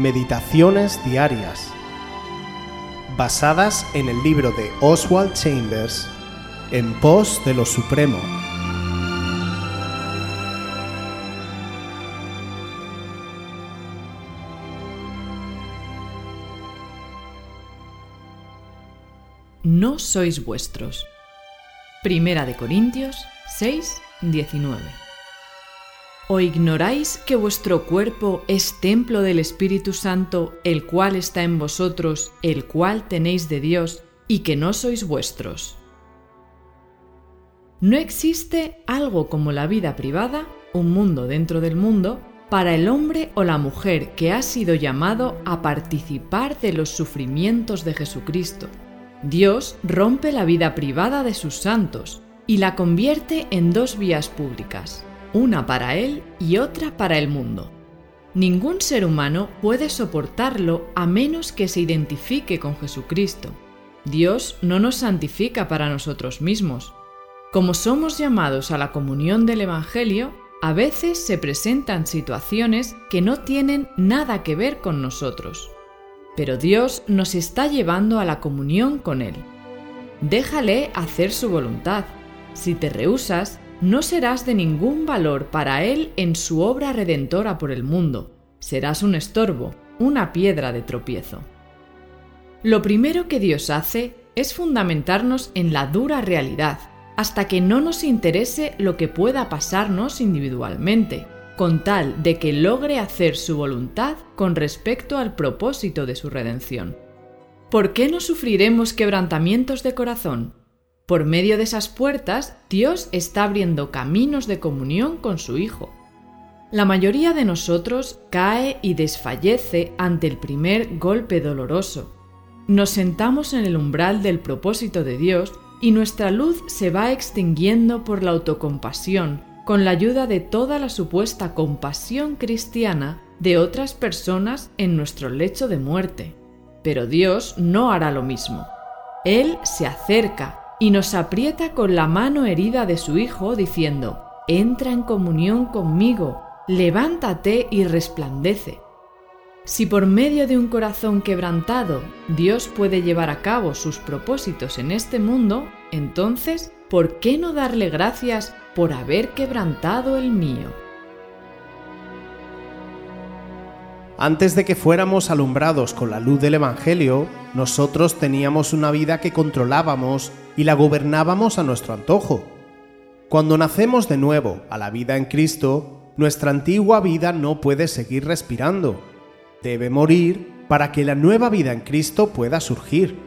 Meditaciones Diarias, basadas en el libro de Oswald Chambers, En pos de lo Supremo. No sois vuestros. Primera de Corintios 6, 19. ¿O ignoráis que vuestro cuerpo es templo del Espíritu Santo, el cual está en vosotros, el cual tenéis de Dios, y que no sois vuestros? No existe algo como la vida privada, un mundo dentro del mundo, para el hombre o la mujer que ha sido llamado a participar de los sufrimientos de Jesucristo. Dios rompe la vida privada de sus santos y la convierte en dos vías públicas, una para Él y otra para el mundo. Ningún ser humano puede soportarlo a menos que se identifique con Jesucristo. Dios no nos santifica para nosotros mismos. Como somos llamados a la comunión del Evangelio, a veces se presentan situaciones que no tienen nada que ver con nosotros. Pero Dios nos está llevando a la comunión con Él. Déjale hacer su voluntad. Si te rehusas, no serás de ningún valor para Él en su obra redentora por el mundo. Serás un estorbo, una piedra de tropiezo. Lo primero que Dios hace es fundamentarnos en la dura realidad, hasta que no nos interese lo que pueda pasarnos individualmente, con tal de que logre hacer su voluntad con respecto al propósito de su redención. ¿Por qué no sufriremos quebrantamientos de corazón? Por medio de esas puertas, Dios está abriendo caminos de comunión con su Hijo. La mayoría de nosotros cae y desfallece ante el primer golpe doloroso. Nos sentamos en el umbral del propósito de Dios y nuestra luz se va extinguiendo por la autocompasión, con la ayuda de toda la supuesta compasión cristiana de otras personas en nuestro lecho de muerte. Pero Dios no hará lo mismo. Él se acerca y nos aprieta con la mano herida de su Hijo, diciendo, Entra en comunión conmigo, levántate y resplandece. Si por medio de un corazón quebrantado Dios puede llevar a cabo sus propósitos en este mundo, entonces, ¿por qué no darle gracias por haber quebrantado el mío? Antes de que fuéramos alumbrados con la luz del Evangelio, nosotros teníamos una vida que controlábamos y la gobernábamos a nuestro antojo. Cuando nacemos de nuevo a la vida en Cristo, nuestra antigua vida no puede seguir respirando. Debe morir para que la nueva vida en Cristo pueda surgir.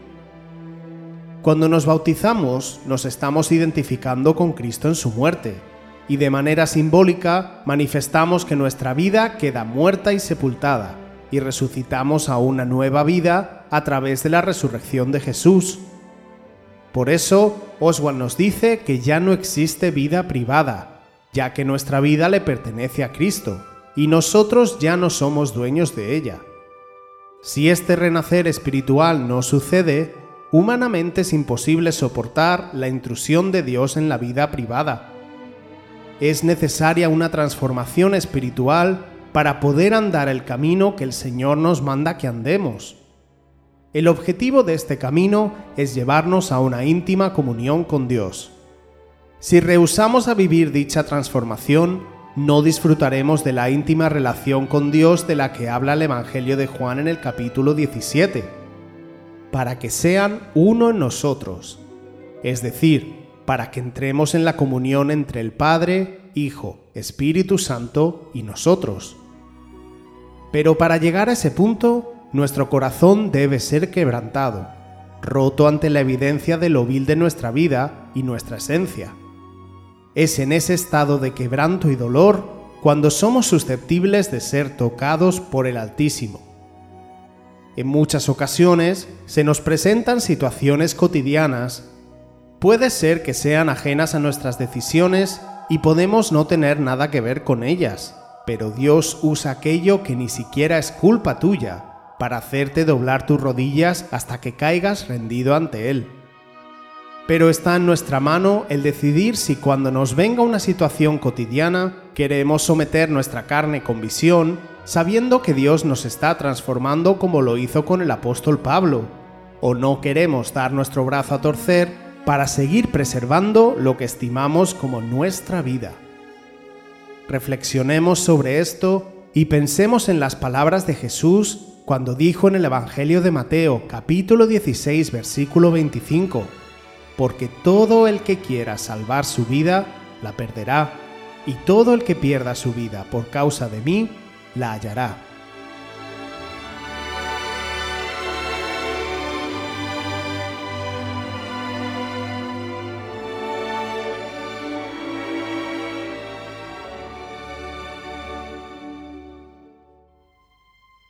Cuando nos bautizamos, nos estamos identificando con Cristo en su muerte y de manera simbólica manifestamos que nuestra vida queda muerta y sepultada, y resucitamos a una nueva vida a través de la resurrección de Jesús. Por eso, Oswald nos dice que ya no existe vida privada, ya que nuestra vida le pertenece a Cristo, y nosotros ya no somos dueños de ella. Si este renacer espiritual no sucede, humanamente es imposible soportar la intrusión de Dios en la vida privada es necesaria una transformación espiritual para poder andar el camino que el Señor nos manda que andemos. El objetivo de este camino es llevarnos a una íntima comunión con Dios. Si rehusamos a vivir dicha transformación, no disfrutaremos de la íntima relación con Dios de la que habla el Evangelio de Juan en el capítulo 17, para que sean uno en nosotros, es decir, para que entremos en la comunión entre el Padre, Hijo, Espíritu Santo y nosotros. Pero para llegar a ese punto, nuestro corazón debe ser quebrantado, roto ante la evidencia de lo vil de nuestra vida y nuestra esencia. Es en ese estado de quebranto y dolor cuando somos susceptibles de ser tocados por el Altísimo. En muchas ocasiones se nos presentan situaciones cotidianas puede ser que sean ajenas a nuestras decisiones y podemos no tener nada que ver con ellas, pero Dios usa aquello que ni siquiera es culpa tuya para hacerte doblar tus rodillas hasta que caigas rendido ante Él. Pero está en nuestra mano el decidir si cuando nos venga una situación cotidiana queremos someter nuestra carne con visión sabiendo que Dios nos está transformando como lo hizo con el apóstol Pablo, o no queremos dar nuestro brazo a torcer para seguir preservando lo que estimamos como nuestra vida. Reflexionemos sobre esto y pensemos en las palabras de Jesús cuando dijo en el Evangelio de Mateo capítulo 16 versículo 25, porque todo el que quiera salvar su vida, la perderá, y todo el que pierda su vida por causa de mí, la hallará.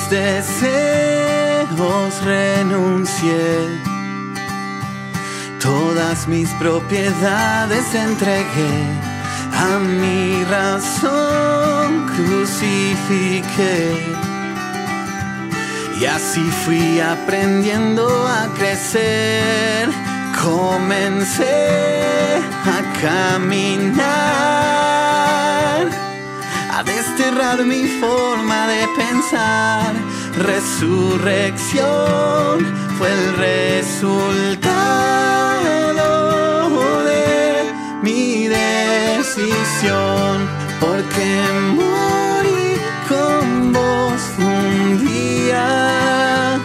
mis deseos renuncié, todas mis propiedades entregué, a mi razón crucifiqué. Y así fui aprendiendo a crecer, comencé a caminar mi forma de pensar. Resurrección fue el resultado de mi decisión, porque morí con vos un día.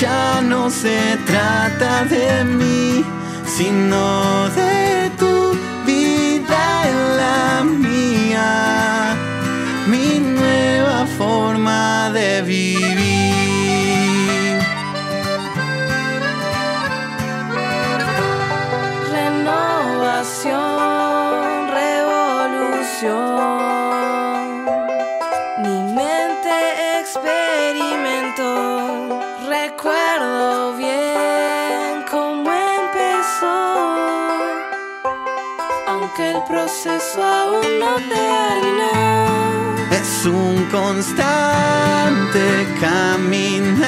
Ya no se trata de mí, sino Renovación, revolución. Mi mente experimentó. Recuerdo bien cómo empezó. Aunque el proceso aún no terminó. Es un constante caminar,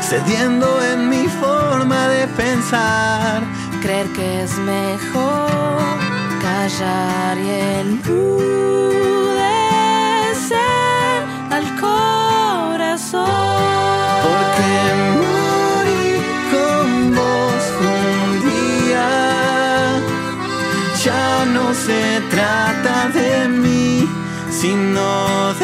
cediendo en mi forma de pensar. Creer que es mejor callar y enmudecer al corazón. Porque sino